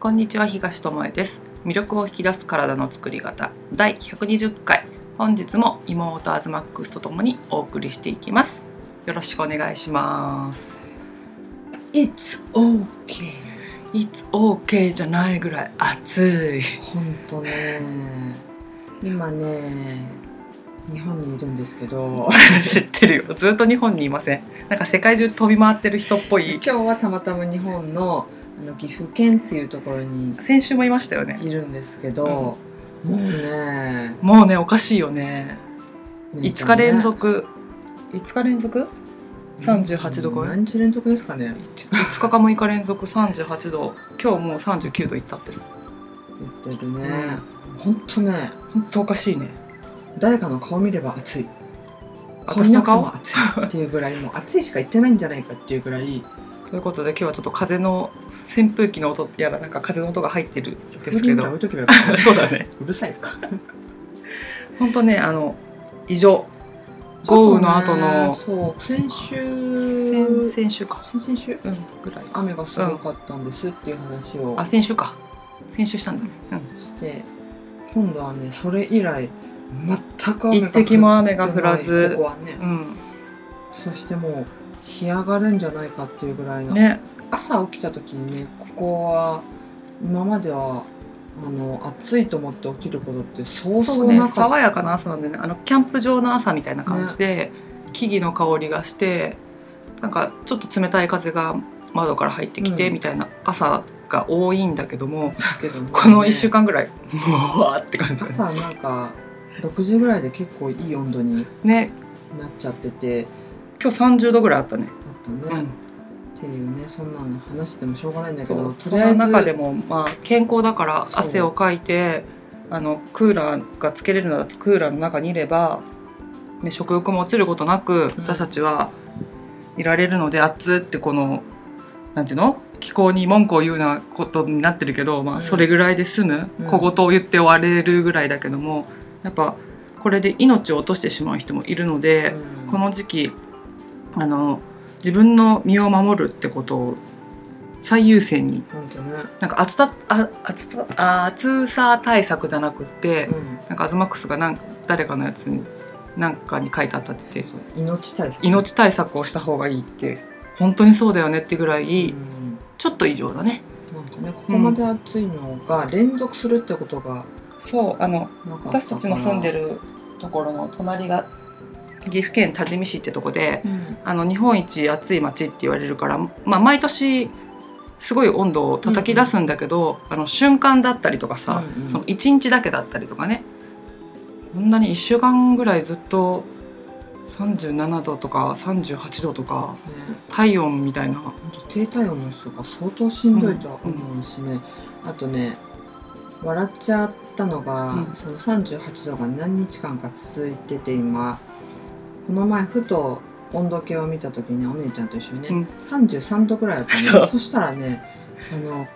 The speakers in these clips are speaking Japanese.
こんにちは東智恵です。魅力を引き出す体の作り方。第120回。本日も妹アズマックスとともにお送りしていきます。よろしくお願いします。It's いつ OK じゃないぐらい。暑い。ほんとね。今ね日本にいるんですけど。知ってるよ。ずっと日本にいません。なんか世界中飛び回ってる人っぽい。今日はたまたま日本のあの岐阜県っていうところに先週もいましたよね。いるんですけど、もうねもうねおかしいよね。ね5日連続。5日連続？38度超え？何日連続ですかね。5日か6日連続38度。今日もう39度いったって言ってるね、ほん。とね。本当おかしいね。誰かの顔見れば暑い。私の顔？暑いっていうぐらいもう暑いしか言ってないんじゃないかっていうぐらいということで今日はちょっと風の扇風機の音やらなんか風の音が入ってるんですけど。そうだね。うるさいか。本当ねあの異常。豪雨の後の。そう先週。先先週か。先々週？うん。ぐらいか雨がすごかったんですっていう話を。あ先週か。先週したんだね、うん。して今度はねそれ以来全く雨が一滴も雨が降らず。ここはね、うん。そしてもう干上がるんじゃないかっていうぐらいの、ね。朝起きた時にねここは今まではあの暑いと思って起きることってそうそううなかった、爽やかな朝なんでね。あのキャンプ場の朝みたいな感じで、木々の香りがしてなんかちょっと冷たい風が窓から入ってきてうん。みたいな朝が多いんだけども、この1週間ぐらい、うわーって感じ朝なんか6時ぐらいで結構いい温度にね。なっちゃってて今日30度ぐらいあったね、あったね、うん。っていうねそんなの話してもしょうがないんだけどその中でもまあ健康だから汗をかいてあのクーラーがつけれるならクーラーの中にいれば、ね、食欲も落ちることなくうん。私たちはいられるので、暑ってこのなんていうの？気候に文句を言うようなことになってるけど、まあ、うん。それぐらいで済む、うん。小言を言って終われるぐらいだけどもやっぱこれで命を落としてしまう人もいるので、うん。この時期あの自分の身を守るってことを最優先になんか暑さあ暑さあ暑さ対策じゃなくって、うん。なんかアズマックスがなん誰かのやつになんかに書いてあったって命対策。命対策をした方がいいって本当にそうだよねってぐらい、うん。ちょっと異常だね。なんかねここまで暑いのが連続するってことがそうあの私たちの住んでるところの隣が岐阜県多治見市ってとこでうん。あの日本一暑い町って言われるから、まあ、毎年すごい温度を叩き出すんだけど、あの瞬間だったりとかさ、うんうん。その1日だけだったりとかね。こんなに1週間ぐらいずっと37度とか38度とかね体温みたいな。本当低体温の人が相当しんどいとは思うしね、あとね笑っちゃったのが、うん。その38度が何日間か続いてて今この前ふと温度計を見た時にお姉ちゃんと一緒にね、うん。33度ぐらいだったのそしたらねあの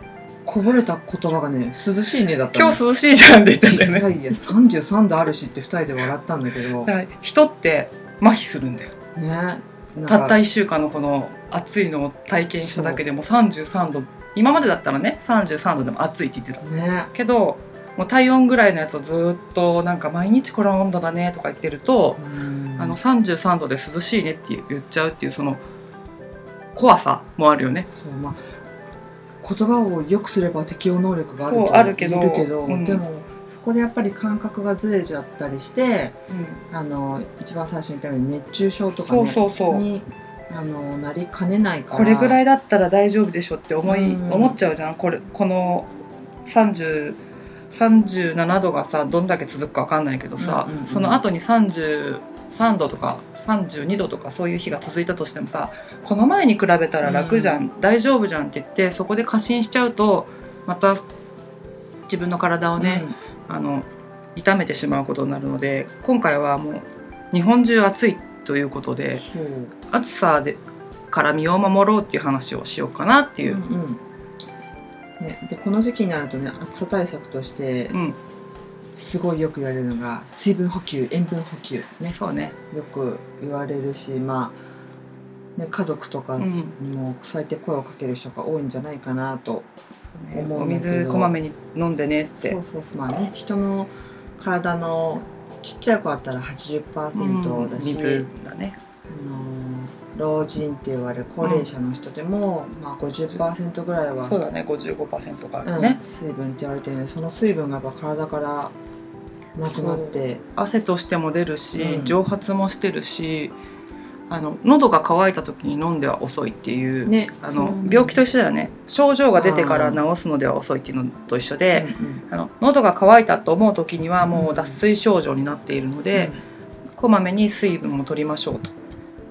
こぼれた言葉がね涼しいねだったの今日涼しいじゃんって言ったんだよね。いやいや33度あるしって2人で笑ったんだけど。人って麻痺するんだよ。ねたった1週間のこの暑いのを体験しただけでも33度今までだったらね33度でも暑いって言ってた。ね。けどもう体温ぐらいのやつをずっとなんか毎日この温度だねとか言ってると、うん。あの33度で涼しいねって言っちゃうっていうその怖さもあるよね。そうまあ言葉を良くすれば適応能力があるけどるけど、うん。でもそこでやっぱり感覚がずれちゃったりしてあの一番最初に言ったように熱中症とか、ね、そうそうそう。にあのなりかねないから。これぐらいだったら大丈夫でしょって思い、うん。思っちゃうじゃん。これこの30 37度がさどんだけ続くか分かんないけどさ、うんうんうん。その後に33度とか32度とかそういう日が続いたとしてもさこの前に比べたら楽じゃん、大丈夫じゃんって言ってそこで過信しちゃうとまた自分の体をね、あの痛めてしまうことになるので今回はもう日本中暑いということで暑さでから身を守ろうっていう話をしようかなっていうう、んうんね、でこの時期になるとね暑さ対策としてうん。すごいよく言われるのが水分補給塩分補給ね。そうね。よく言われるしまあね、家族とかにもそうやって声をかける人が多いんじゃないかなとそうね。お思うんだけど。水こまめに飲んでねって。そうそうそう。まあね人の体のちっちゃい子だったら80%だし、水だね老人って言われる高齢者の人でも、まあ、50%ぐらいはそうだね。55%があうんるね、水分って言われてるのでその水分がやっぱ体からなくなって汗としても出るし、うん。蒸発もしてるしあの喉が渇いた時に飲んでは遅いっていう、ねあの病気と一緒だよね。症状が出てから治すのでは遅いっていうのと一緒で、あの喉が渇いたと思う時にはもう脱水症状になっているので、こまめに水分を取りましょうと。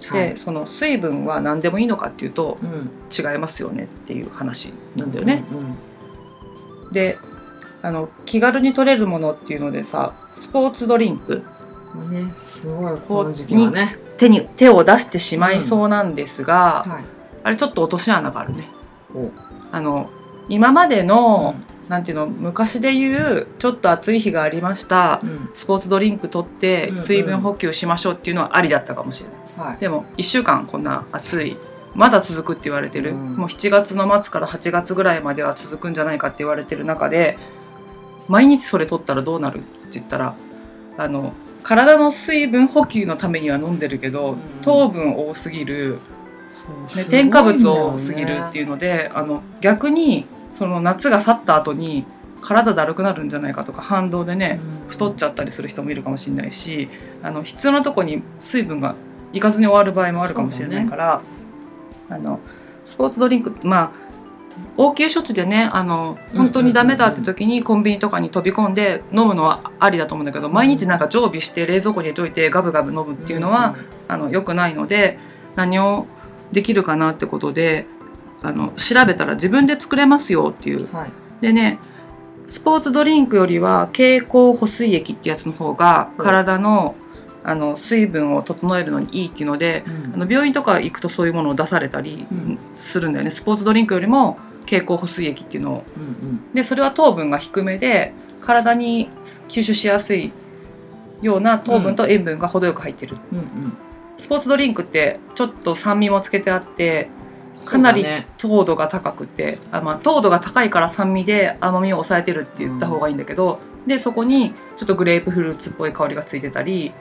うんはい。でその水分は何でもいいのかっていうとうん。違いますよねっていう話なんだよね。うんうんであの気軽に取れるものっていうのでさスポーツドリンク。まあねすごいこの時期はね。手に手を出してしまいそうなんですが、はい。あれちょっと落とし穴があるね。お。あの今までの、うなんていうの昔で言うちょっと暑い日がありました。ん。スポーツドリンク取ってうんうん。水分補給しましょうっていうのはありだったかもしれない。はい。でも1週間こんな暑い。まだ続くって言われてる、うん。もう7月の末から8月ぐらいまでは続くんじゃないかって言われてる中で毎日それ取ったらどうなるって言ったらあの体の水分補給のためには飲んでるけど、うん。糖分多すぎる、ね添加物多すぎるっていうのであの逆にその夏が去った後に体だるくなるんじゃないかとか反動でね、うん。太っちゃったりする人もいるかもしれないしあの必要なとこに水分がいかずに終わる場合もあるかもしれないから、あのスポーツドリンクまあ応急処置でねあの本当にダメだって時にコンビニとかに飛び込んで飲むのはありだと思うんだけど毎日なんか常備して冷蔵庫に入れといてガブガブ飲むっていうのは、あの良くないので何をできるかなってことであの調べたら自分で作れますよっていう。うんはい。でねスポーツドリンクよりは経口補水液ってやつの方がうん体のあの水分を整えるのにいいっていうのであの病院とか行くとそういうものを出されたりうん。するんだよね、スポーツドリンクよりも経口補水液っていうのを。うんうん。でそれは糖分が低めで体に吸収しやすいような糖分と塩分が程よく入ってる、うんうん。スポーツドリンクってちょっと酸味もつけてあってかなり糖度が高くてあ、まあ、糖度が高いから酸味で甘みを抑えてるって言った方がいいんだけど、でそこにちょっとグレープフルーツっぽい香りがついてたり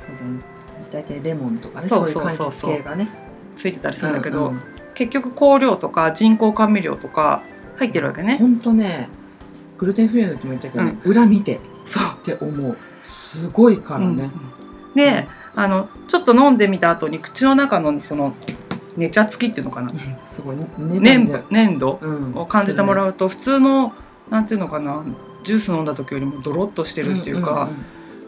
大体レモンとかねそそうういう柑そう。そうそう橘系がね。ついてたりするんだけど、うんうん。結局香料とか人工甘味料とか入ってるわけね。ほんとねグルテンフリーの時も言ったけどね、裏見て。っそう。て思う。すごいからうんね、であのちょっと飲んでみた後に口の中のその寝茶付きっていうのかな、すごいね。粘粘度うん。を感じてもらううと普通のなんていうのかな？ジュース飲んだ時よりもドロッとしてるっていうか、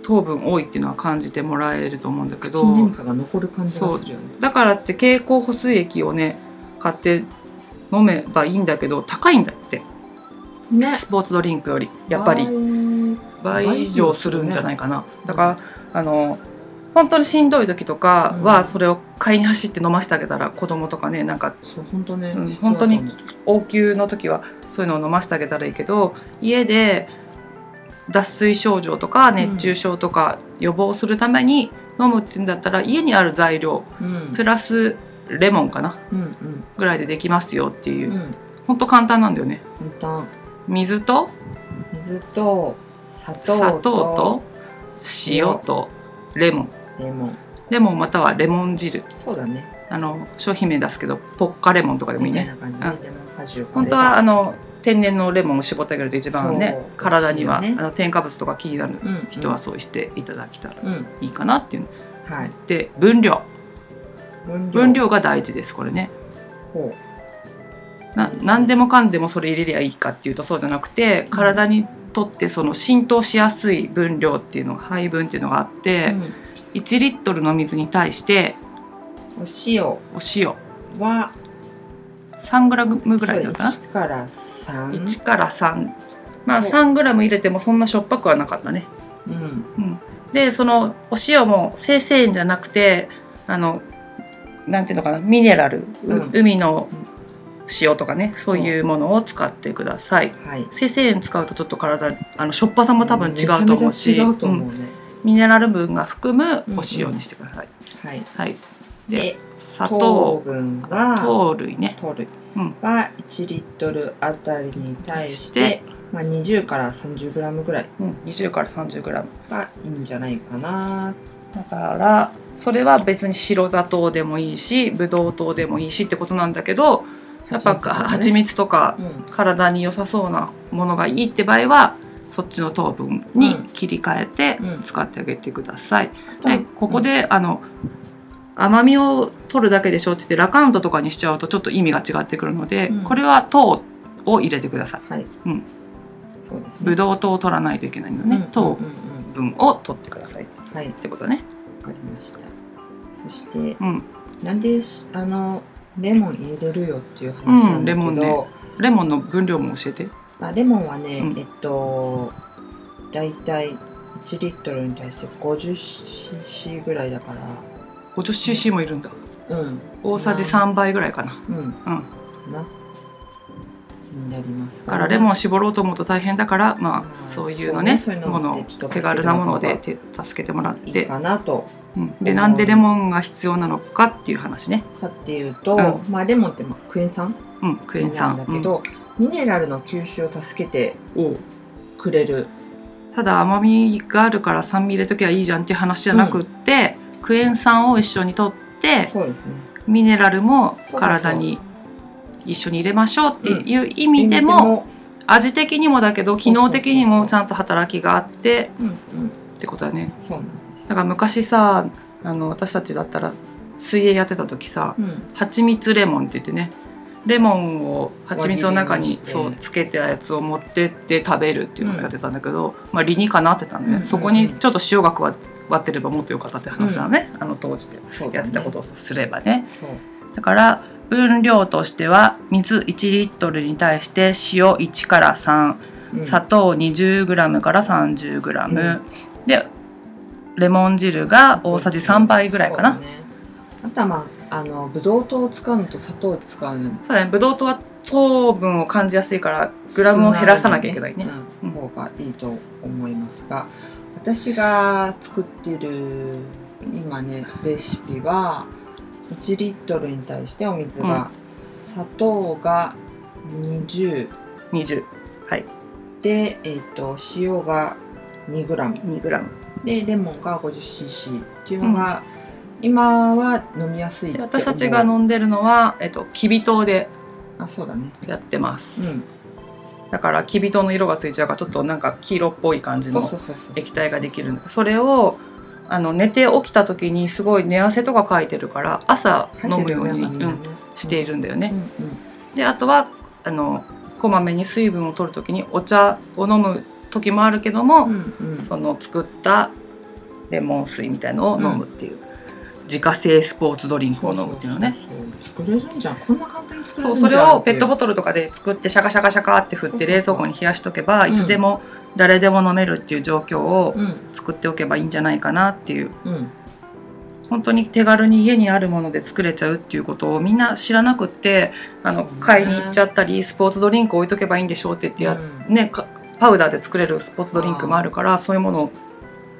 糖分多いっていうのは感じてもらえると思うんだけどかが残る感じがするよね。だからって経口補水液をね買って飲めばいいんだけど高いんだって。ね。スポーツドリンクよりやっぱり。倍。以上するんじゃないかな、だからあの本当にしんどい時とかはそれを買いに走って飲ませてあげたら子供とかねなんかそう本当ね、うん必要だと思う。本応急の時はそういうのを飲ませてあげたらいいけど家で脱水症状とか熱中症とか予防するために飲むっていうんだったら家にある材料うん。プラスレモンかなうんうん。ぐらいでできますよっていう。う、ん。ほんと簡単なんだよね。簡単。水と水と砂糖と砂糖と塩とレモンレモン。レモンまたはレモン汁。そうだね。あの商品名出すけどポッカレモンとかでもいいね。みたいな感じでうん。本当はあの天然のレモンを絞ってあげると一番ね体には、あの添加物とか気になるうん人はそうしていただけたらうんいいかなっていうの。はい。で分量。分分量が大事ですこれね。ほな何でもかんでもそれ入れりゃいいかっていうとそうじゃなくて体にとってその浸透しやすい分量っていうのが配分っていうのがあっうて、うん1リットルの水に対してお塩。お塩。は 3g ぐらいだったな？1から3 1から3まあそう。3g 入れてもそんなしょっぱくはなかったね。うん。でそのお塩も生成塩じゃなくてあのなんていうのかな？ミネラル、ううん。海の塩とかねそういうものを使ってください。はい。生成塩使うとちょっと体あのしょっぱさも多分違うと思うし。違うと思ううん。ねミネラル分が含むお塩にしてください、はい。はい。で砂糖。糖分は糖類ね。糖類。うん。は1リットルあたりに対して、まあ、20から30グラムぐらい。うん、20から 30g がいいんじゃないかな。だからそれは別に白砂糖でもいいしブドウ糖でもいいしってことなんだけどやっぱ蜂蜜とかうん。体に良さそうなものがいいって場合はそっちの糖分に切り替えてうん。使ってあげてください。でうん。ここで、あの甘みを取るだけでしょって言ってラカウントとかにしちゃうとちょっと意味が違ってくるので、うん。これは糖を入れてください。はい、うん。そうですね。ブドウ糖を取らないといけないので、ねうん糖分を取ってください。はい。わてことね。かりました。そしてうん、なんでしあのレモン入れるよっていう話なんだけど、うんレモンね。レモンの分量も教えて。まあ、レモンはね、うん。えっとだいたい1リットルに対して 50cc ぐらいだから。50cc もいるんだ。うん。大さじ3倍ぐらいかな。うん。うん。な。になりますだからレモンンを絞ろうと思うと大変だから、まうんあそういうのね、そうね。そういうのものでちょっと手軽なもので手助けてもらって、いいかなとうん、でなんでレモンが必要なのかっていう話ね。かっていうと、うまあレモンってまあクエン酸うん、クエンな酸んだけど、ミネラルの吸収を助けてくれる。ただ甘みがあるから酸味入れときゃいいじゃんっていう話じゃなくって、クエン酸を一緒にとってそうですね。ミネラルも体に一緒に入れましょうっていう意意味でも,、も味的にもだけど機能的にもちゃんと働きがあってうんうん。ってことだね。そうなんです。だから昔さあの私たちだったら水泳やってた時さうん。蜂蜜レモンって言ってねレモンを蜂蜜の中にそうつけたやつを持ってって食べるっていうのをやってたんだけど、まあ理にかなってたんうんうん。そこにちょっと塩が加わ割ってればもっとよかったって。話なのね、あの当時でやってたことをすればね。だから分量としては水1リットルに対して塩1から3うん。砂糖 20g から 30g、うん。でレモン汁が大さじ3杯ぐらいかな。ね。あとはまああのブドウ糖を使うのと砂糖を使うの。そうだね。ブドウ糖は糖分を感じやすいからグラムを減らさなきゃいけないね。うん方がいいと思いますが私が作ってる今ねレシピは1リットルに対してお水が、砂糖が20 20はい。で、えっと塩が 2g 2g でレモンが 50cc っていうのが、今は飲みやすい私たちが飲んでるのは、えっと、きび糖であそうだね。やってます、うん。だからきび糖の色がついちゃうからちょっとなんか黄色っぽい感じの液体ができるそれをあの寝て起きた時にすごい寝汗とかかいてるから朝飲むように、うん、しているんだよね。うんうん。であとはあのこまめに水分を取る時にお茶を飲む時もあるけども、うんうん。その作ったレモン水みたいのを飲むっていう、自家製スポーツドリンクを飲むっていうのね。そうそうそう作れるんじゃんこんな簡単に作れそうるんじゃんそれをペットボトトルとかで作ってシャカシャカシャカって振ってそうそうそう冷蔵庫に冷やしとけばうんいつでも誰でも飲めるっていう状況をうん作っておけばいいんじゃないかなっていううん本当に手軽に家にあるもので作れちゃうっていうことをみんな知らなくってあのそうね買いに行っちゃったりスポーツドリンク置いとけばいいんでしょうって言ってや、うんね、かパウダーで作れるスポーツドリンクもあるからそういうものを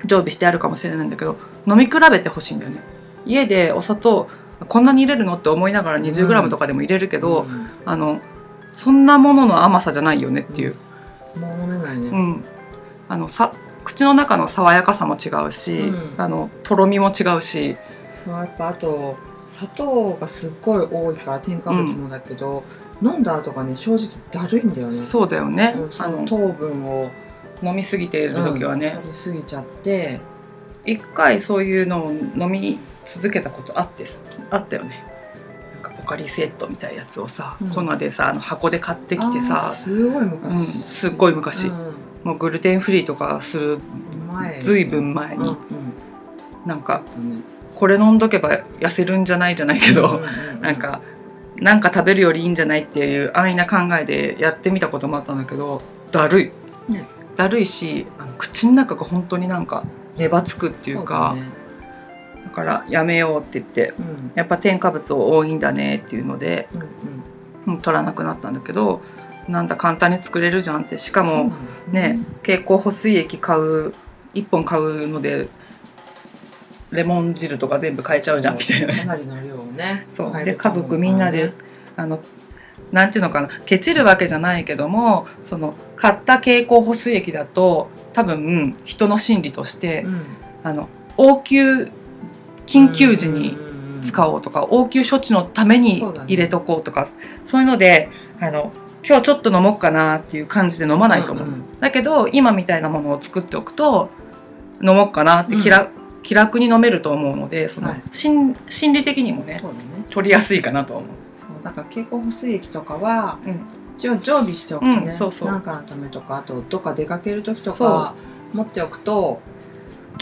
常備してあるかもしれないんだけど飲み比べてほしいんだよね。家でお砂糖こんなに入れるのって思いながら 20g とかでも入れるけど、うん。あのそんなものの甘さじゃないよねっていう、もう飲めないね、うん。あのさ口の中の爽やかさも違うし、うん。あのとろみも違うし、そうやっぱあと砂糖がすっごい多いから添加物もだけど、飲んだ後がね正直だるいんだよね。そうだよね、あのの糖分を。飲みすぎている時はね。うん、取りすぎちゃって。一回そういうのを飲み続けたことあってあったよね。なんかポカリセットみたいなやつをさ、うん。粉でさあの箱で買ってきてさすごい昔、うんすっごい昔。うん。もうグルテンフリーとかする前。ずいぶん前に、うんうん。なんかうん。これ飲んどけば痩せるんじゃないじゃないけど、うんうんうん。なんかなんか食べるよりいいんじゃないっていう安易な考えでやってみたこともあったんだけどだるい、ね。だるいしあの口の中が本当になんか粘つくっていうかそだからやめようって言ってうん。やっぱ添加物多いんだねっていうので、うんうん。うん取らなくなったんだけどなんだ簡単に作れるじゃんって。しかもなんですね。蛍光補水液買う1本買うのでレモン汁とか全部変えちゃうじゃんみたいな。かなりの量をね そう。で。家族みんなであのなんていうのかなケチるわけじゃないけどもその買った経口補水液だと多分人の心理として、うん。あの応急緊急時に使うおうとか、応急処置のために入れとこうとかそう,、いうのであの今日ちょっと飲もうかなっていう感じで飲まないと思う、んん。だけど今みたいなものを作っておくと飲もうかなって気楽,、気楽に飲めると思うのでその、はい。心心理的にもねね。取りやすいかなと思う。そうだから経口補水液とかはうん。一応常備しておくとね、うんそうそう。なんかのためとかあとどっか出かける時とそか持っておくと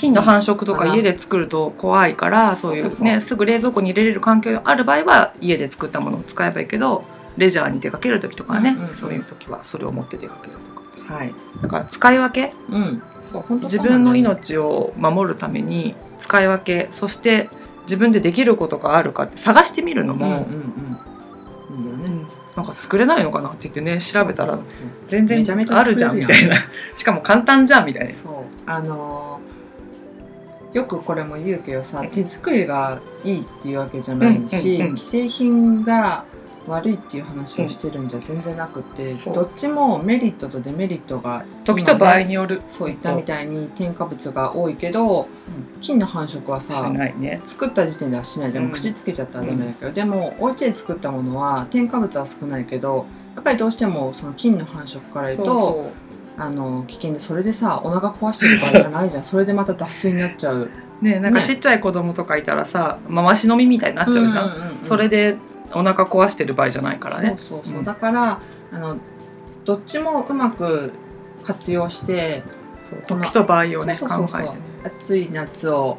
菌の繁殖とかうん家で作ると怖いからそういそうねすぐ冷蔵庫に入れれる環境がある場合は家で作ったものを使えばいいけどレジャーに出かける時とかはね、うんうんうん。そういう時はそれを持って出かけるとか。はい。だから使い分け。うん。そう自分の命を守るために使い分け。そして自分でできることがあるかって探してみるのも、うんうんうん。いいよね、うんなんか作れないのかなって言ってね調べたら全然あるじゃんみたいな。しかも簡単じゃんみたいな。そう。あのーよくこれも言うけどさ手作りがいいっていうわけじゃないし、うんうんうん既製品が悪いっていう話をしてるんじゃ全然なくて、そう。どっちもメリットとデメリットが時と場合による。そういったみたいに添加物が多いけど、菌の繁殖はしさないね。作った時点ではしないじゃん、うん。口つけちゃったらダメだけど、でもお家で作ったものは添加物は少ないけどやっぱりどうしてもその菌の繁殖から言うとあの危険でそれでさお腹壊してる場合じゃないじゃん。それでまた脱水になっちゃう。ねなんかね。ちっちゃい子供とかいたらさ回し飲みみたいになっちゃうじゃん,、うんうんうんそれでお腹壊してる場合じゃないからね。そうそうそう、うん。だからあのどっちもうまく活用して時と場合をねそうそうそうそう。考えてね。暑い夏を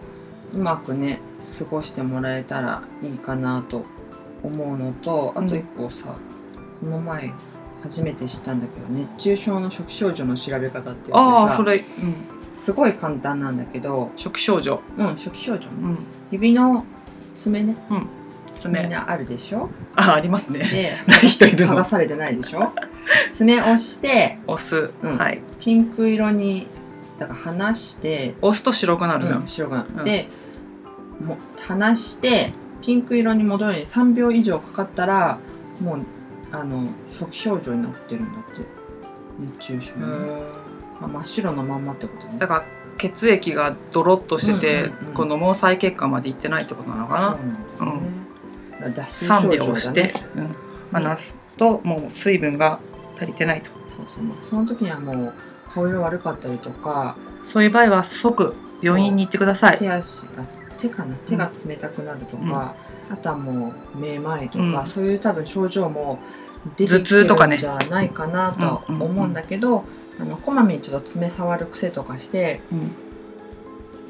うまくね過ごしてもらえたらいいかなと思うのとあと一個さ、この前初めて知ったんだけど熱中症の初期症状の調べ方ってああそれ、うん、すごい簡単なんだけど、初期症状、うん、初期症状ね。うん、指の爪ね。みん。爪。なあるでしょ？あありますね。でない人いるの。剥がされてないでしょ？爪押して押す、うん。はい。ピンク色にだから離して押すと白くなるじゃん、うん、白くなる、うん。でも離してピンク色に戻るのに3秒以上かかったらもうあの初期症状になってるんだって。熱中症ね、まあ、真っ白のまんまってことね。だから血液がドロッとしてて、うんうんうん。この毛細血管まで行ってないってことなのかな、そうね、だから脱水3症秒して、うん、離すともう水分が足りてないと。そうそう。まあその時にはもう顔色悪かったりとかそういう場合は即病院に行ってください。手足あ手かな？手が冷たくなるとか、あとはもうめまいとか、うん。そういう多分症状も出て頭きてるん痛とかねじゃないかなとはうんうんうん思うんだけど、あのこまめにちょっと爪触る癖とかしてうん。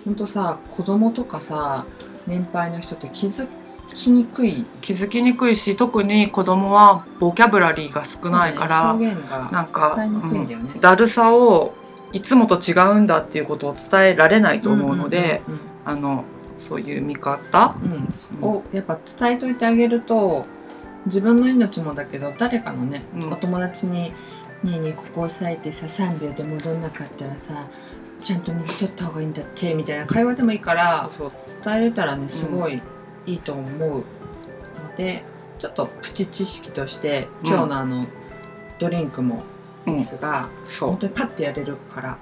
ほんとさ子供とかさ年配の人って気づきにくい？気づきにくいし特に子供はボキャブラリーが少ないから、表現がなんか伝えにくいんだよね。だるさをいつもと違うんだっていうことを伝えられないと思うので、うんうん。あのそういう見方、うん。うん。をやっぱ伝えといてあげると自分の命もだけど誰かのね、うん。お友達に「ねえねえここ押さえてさ3秒で戻んなかったらさちゃんと水取った方がいいんだって」みたいな会話でもいいから伝えれたらねすごいいいと思うので、ちょっとプチ知識としてうん。今日のあの、ドリンクもうん。ですが、本当にパッてやれるから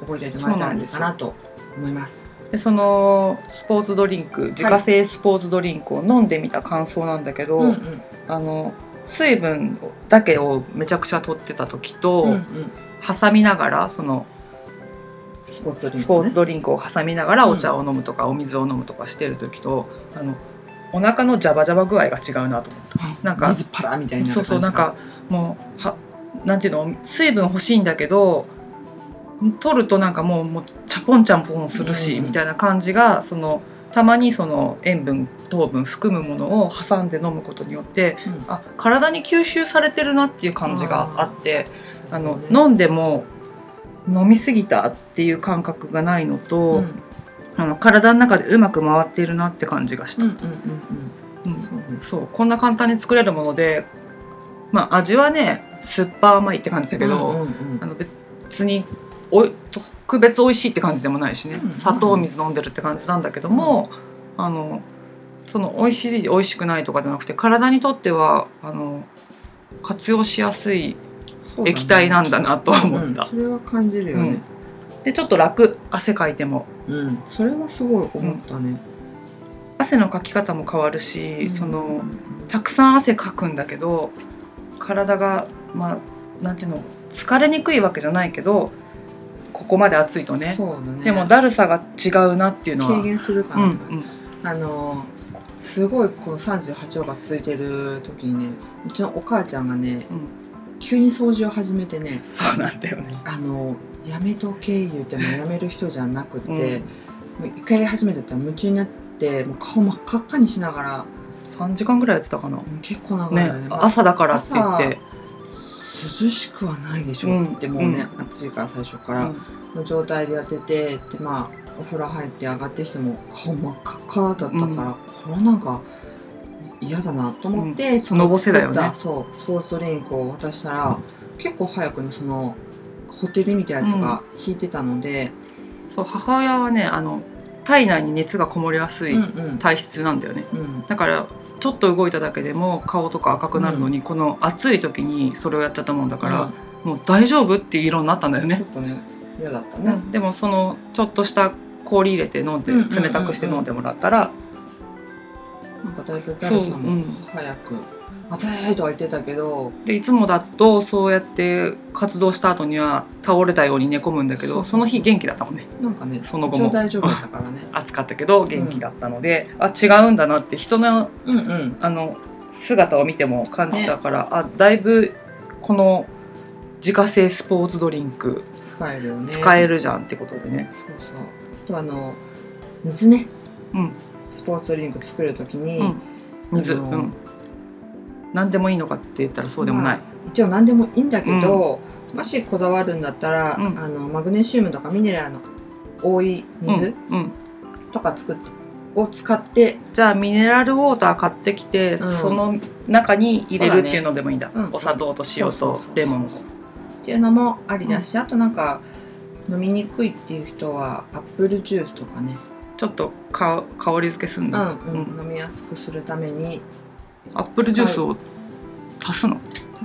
覚えておいてもらえたらいいかなと思います。でそのスポーツドリンク自家製スポーツドリンクを飲んでみた感想なんだけど、うんうん。あの水分だけをめちゃくちゃ取ってた時と、うんうん。挟みながらそのスポーツドリンク、ね、スポーツドリンクを挟みながらうん。お茶を飲むとかお水を飲むとかしてる時と、あのお腹のジャバジャバ具合が違うなと思った。なんか水パラみたいなそうそうなんかもうはなんていうの水分欲しいんだけど取るとなんかもうもうチャポンチャポンするし、うんみたいな感じがそのたまにその塩分糖分含むものを挟んで飲むことによってうん。あ体に吸収されてるなっていう感じがあってあの、ね。飲んでも飲みすぎたっていう感覚がないのと、うん。あの体の中でうまく回っているなって感じがした。そう。こんな簡単に作れるものでまあ味はね酸っぱ甘いって感じだけど、うんうんうん。あの別にお特別美味しいって感じでもないしね、うん。砂糖水飲んでるって感じなんだけども、あのその美味しい美味しくないとかじゃなくて体にとってはあの活用しやすい液体なんだなとは思った。うん、それは感じるよね。でちょっと楽。汗かいても。うん、それはすごい思ったね、汗のかき方も変わるし、うん。そのたくさん汗かくんだけど体がまあなんていうの疲れにくいわけじゃないけどここまで暑いとね。ね。でもだるさが違うなっていうのは。軽減するかうんなとか、あのすごいこう38度が続いてる時にねうちのお母ちゃんがね、うん。急に掃除を始めてねそうなんだよね。あのやめとけ言うてもやめる人じゃなくて、うん。もう一回やり始めてたら夢中になってもう顔真っ赤っかにしながら。3時間ぐらいやってたかな。結構長いねよね。まあ朝だからって言って涼しくはないでしょ、うん。ってもうね、暑いから最初から、うん。の状態でやっててでまあお風呂入って上がってきても顔真っ赤っかだったから、うん。これなんか嫌だなと思って、そのぼせだよね。そうスポーツドリンクを渡したら結構早くねそのホテルみたいなやつが引いてたので、そう母親はねあの体内に熱がこもりやすいうんうん。体質なんだよね、うん。だからちょっと動いただけでも顔とか赤くなるのに、この暑い時にそれをやっちゃったもんだから、もう大丈夫っていう色になったんだよね。ちょっとね。嫌だったね、でもそのちょっとした氷入れて飲んでうんうんうんうん。冷たくして飲んでもらったらなんかだいぶダルさんもうん。早く「暑い!」とは言ってたけどでいつもだとそうやって活動した後には倒れたように寝込むんだけどその日元気だったもんね。なんかねその後も。大丈夫だったからね。暑かったけど元気だったので、あ違うんだなって人のうん。うんあの姿を見ても感じたから、あだいぶこの自家製スポーツドリンク使えるよね。使えるじゃんってことでね。そうそう。あとあの水ね。うん。スポーツドリンク作るときに、うん、水、うん、何でもいいのかって言ったらそうでもない、まあ一応何でもいいんだけど、もしこだわるんだったら、うん。あのマグネシウムとかミネラルの多い水うんうん、とか作って、を使ってじゃあミネラルウォーター買ってきて、その中に入れるっていうのでもいいんだ、ね。うん。お砂糖と塩とレモンを。っていうのもありだし、あとなんか飲みにくいっていう人はアップルジュースとかね、ちょっとか香り付けすんうんの、うん。飲みやすくするためにアップルジュースを足すの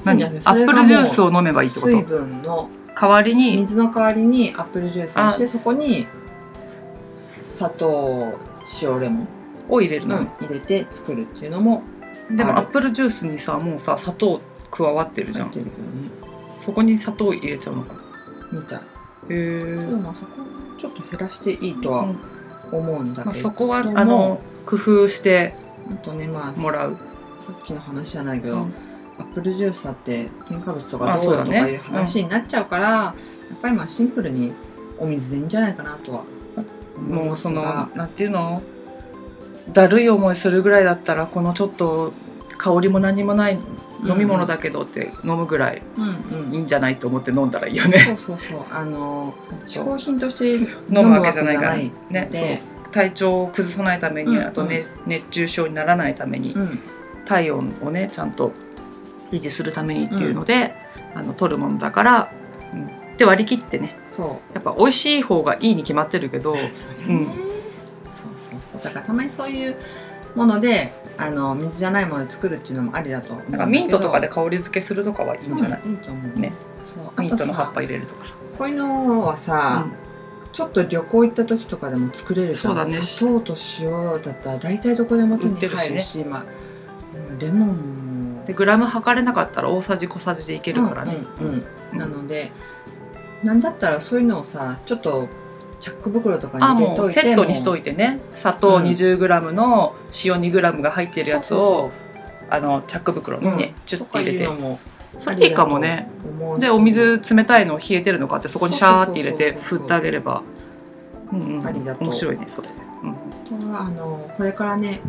何？アップルジュースを飲めばいいってこ水と分の代わりに水の代わりにアップルジュースにしてそこに砂糖塩レモン、を入れるの、入れて作るっていうのもでもアップルジュースにさもうさ砂糖加わってるじゃん。ね。そこに砂糖入れちゃうのかな？みたい。へえでもまあそこちょっと減らしていいとはうん思うんだまあ、けど、そこはどうもあの工夫してあとねまあもらう、さっきの話じゃないけど、うん。アップルジュースだって添加物とかあそうだねどうとかいう話になっちゃうから、やっぱりまあシンプルにお水でいいんじゃないかなとはもうそのがなんていうの？だるい思いするぐらいだったらこのちょっと香りも何もない飲み物だけどって飲むぐらいうんうん。いいんじゃないと思って飲んだらいいよね。そうそうそう。あの嗜好品として飲飲むわけじゃむないからね。でそう体調を崩さないために、うん。あと、ね熱中症にならないために、うん体温をねちゃんと維持するためにっていうので、あの取るものだから、うん、で割り切ってねそやっぱ美味しい方がいいに決まってるけど う、そうそうそう。だからたまにそういうものであの水じゃないもので作るっていうのもありだと思うんだかミントとかで香り付けするとかはいいんじゃない、うんいいと思う。ね。そう。ミントの葉っぱ入れるとかさ。こういうのはさ、ちょっと旅行行った時とかでも作れるそうだね。砂糖と塩だったら大体どこでも手に入るしまあ、レモン。もでグラム測れなかったら大さじ小さじでいけるからね。うんうんうんうん。なのでなんだったらそういうのをさちょっとチャック袋とかに入れといてうセットにしといいてね。砂糖うん。20g の塩 2g が入ってるやつをそあのチャック袋にね、チュッて入れて。それいいかもね。でお水冷たいの冷えてるのかってそこにシャーって入れて振ってあげれば。うんうん面白いねそれ、うん、あとはあのこれからね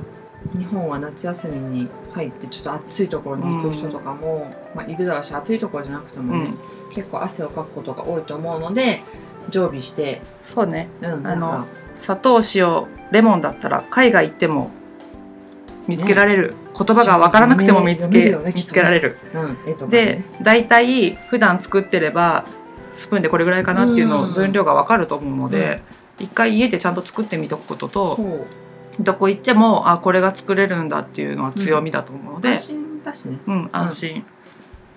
日本は夏休みに入ってちょっと暑いところに行く人とかも、まあ、いるだろうし暑いところじゃなくてもね、結構汗をかくことが多いと思うので常備して、そうね。うん、あの砂糖塩レモンだったら海外行っても見つけられる、言葉が分からなくても見つけ,、読めるよね見つけられる。うん、絵とかでね大体普段作ってればスプーンでこれぐらいかなっていうの分量が分かると思うので、一回家でちゃんと作ってみとくこととこどこ行ってもあこれが作れるんだっていうのは強みだと思うので、う安心だしね。うん安心、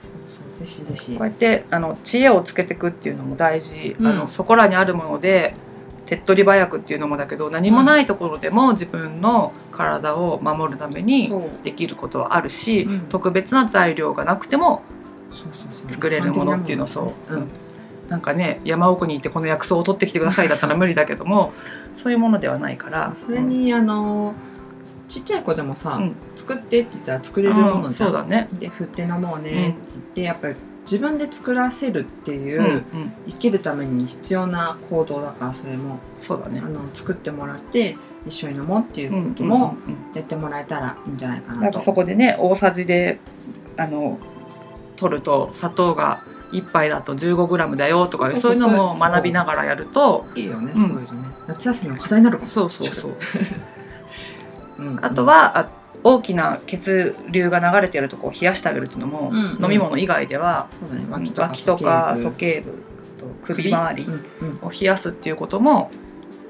そうそうぜひぜひ。こうやってあの知恵をつけていくっていうのも大事、うん。あのそこらにあるもので手っ取り早くっていうのもだけど何もないところでも自分の体を守るためにできることはあるし、うん。特別な材料がなくても作れるものっていうのそう、うんなんかね山奥に行ってこの薬草を取ってきてくださいだったら無理だけども そういうものではないから。それに、あのちっちゃい子でもさ、うん。作ってって言ったら作れうんるものじゃん。そうだね、で振って飲もうねって言って、やっぱり自分で作らせるっていう、うんうん、生きるために必要な行動だからそれも。そうだね。あの作ってもらって一緒に飲もうっていううんこともうんうん。やってもらえたらいいんじゃないかなと。なんかそこでね大さじであの取ると砂糖が1杯だと 15g だよとかそうそういうのも学びながらやるといいよね、うん。そういうのね。夏休みの課題になるそうそうそう。うん。あとはあ大きな血流が流れてるとこを冷やしてあげるっていうのも、うん。飲み物以外では、脇脇とか鼠径部。と首周りを冷やすっていうことも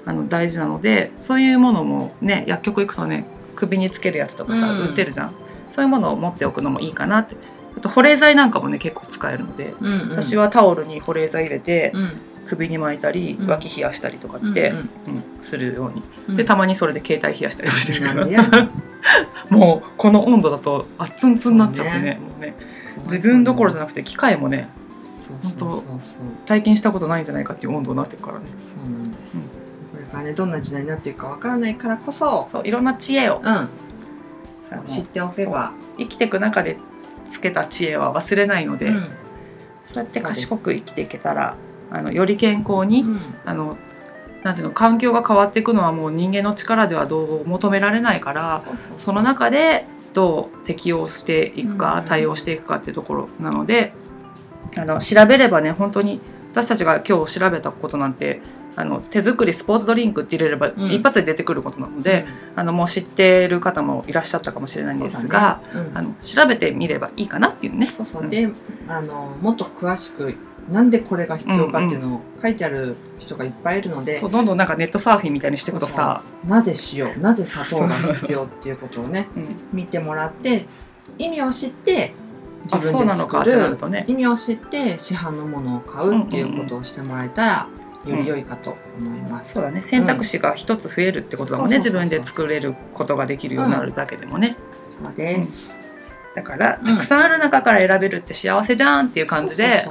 あの大事なのでそういうものもね薬局行くとね首につけるやつとかさ、うん。売ってるじゃん。そういうものを持っておくのもいいかなってあと保冷剤なんかもね結構使えるので、うんうん。私はタオルに保冷剤入れて、うん。首に巻いたり、うん。脇冷やしたりとかって、うんうんするように、うん。でたまにそれで携帯冷やしたりもしてるなんでや もうこの温度だとあっつんつんになっちゃってね。ね。もうね。自分どころじゃなくて機械もね本当体験したことないんじゃないかっていう温度になってるからね。そうなんです、うん。これからねどんな時代になっていくかわからないからこそそういろんな知恵を。うん。知っておけば。生きていく中でつけた知恵は忘れないので、うん。そうやって賢く生きていけたらあのより健康に、うん。あのなんていうの環境が変わっていくのはもう人間の力ではどう求められないからその中でどう適応していくか、うん対応していくかっていうところなのであの調べればね本当に私たちが今日調べたことなんてあの手作りスポーツドリンクって入れればん。一発で出てくることなので、あのもう知ってる方もいらっしゃったかもしれないんですが、ね。うん。あの調べてみればいいかなっていうね。そうそう、うん。であのもっと詳しくなんでこれが必要かっていうのを書いてある人がいっぱいいるので、そうどんどんなんかネットサーフィンみたいにしていくとさ、なぜ塩なぜ砂糖が必要っていうことをねうん。見てもらって意味を知って自分で作るね。意味を知って市販のものを買うっていうことをしてもらえたらより良いかと思います。そうだね。選択肢が一つ増えるってことだもんね、うん。自分で作れることができるようになるだけでもね、そうです。だからんたくさんある中から選べるって幸せじゃんっていう感じで、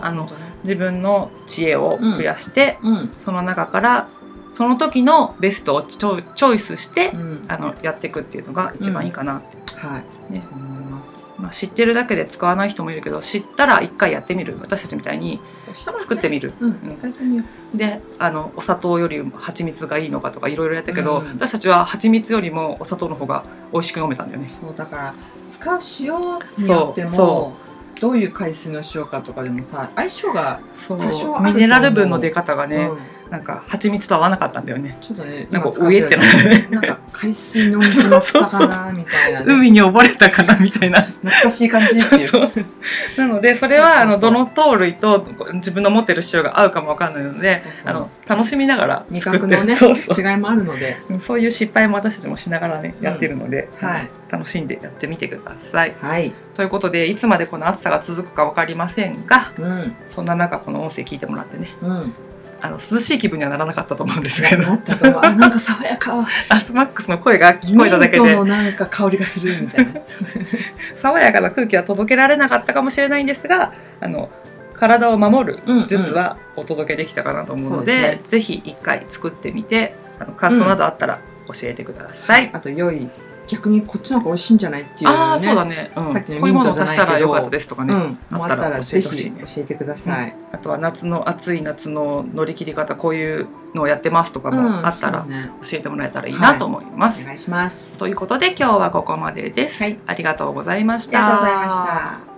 自分の知恵を増やして、うん。その中からその時のベストをチョイスして、うん。あのやっていくっていうのが一番いいかなって、はい、ねまあ、知ってるだけで使わない人もいるけど知ったら一回やってみる。私たちみたいに作ってみる。であのお砂糖より蜂蜜がいいのかとかいろいろやったけど、うん。私たちは蜂蜜よりもお砂糖の方が美味しく飲めたんだよね。う。そうだから使う塩によってもどういう海水の塩かとかでもさ相性がそう。多少ミネラル分の出方がね、うんなんか蜂蜜と合わなかったんだよね。ちょっとねなんか上ってななんか海水の水だったかなみたいな、ね、海に溺れたかなみたいな。懐かしい感じっていう。なのでそれはあのどの糖類と自分の持ってる塩が合うかもわかんないのであの楽しみながら味覚のね違いもあるので。そういう失敗も私たちもしながらねうん。やってるので、はい。楽しんでやってみてください。はい。ということでいつまでこの暑さが続くか分かりませんがうん。そんな中この音声聞いてもらってね。うんあの涼しい気分にはならなかったと思うんですけど。なったと思う。あなんか爽やか。アスマックスの声が聞こえただけで。なんか香りがするみたいな。爽やかな空気は届けられなかったかもしれないんですがあの体を守るうんうん。術はお届けできたかなと思うのそうで,、ですね。ぜひ一回作ってみてあの感想などあったら教えてください。あと良い逆にこっちの方が美味しいんじゃないっていうねああそうだね、うん、さっきのこういうものを足したらよかったですとかね、うん、もあったら教えてほしいね教えてください。あとは夏の暑い夏の乗り切り方こういうのをやってますとかもあったら教えてもらえたらいいなと思います。お願いします。ということで今日はここまでです。はいありがとうございましありた。がとうございました。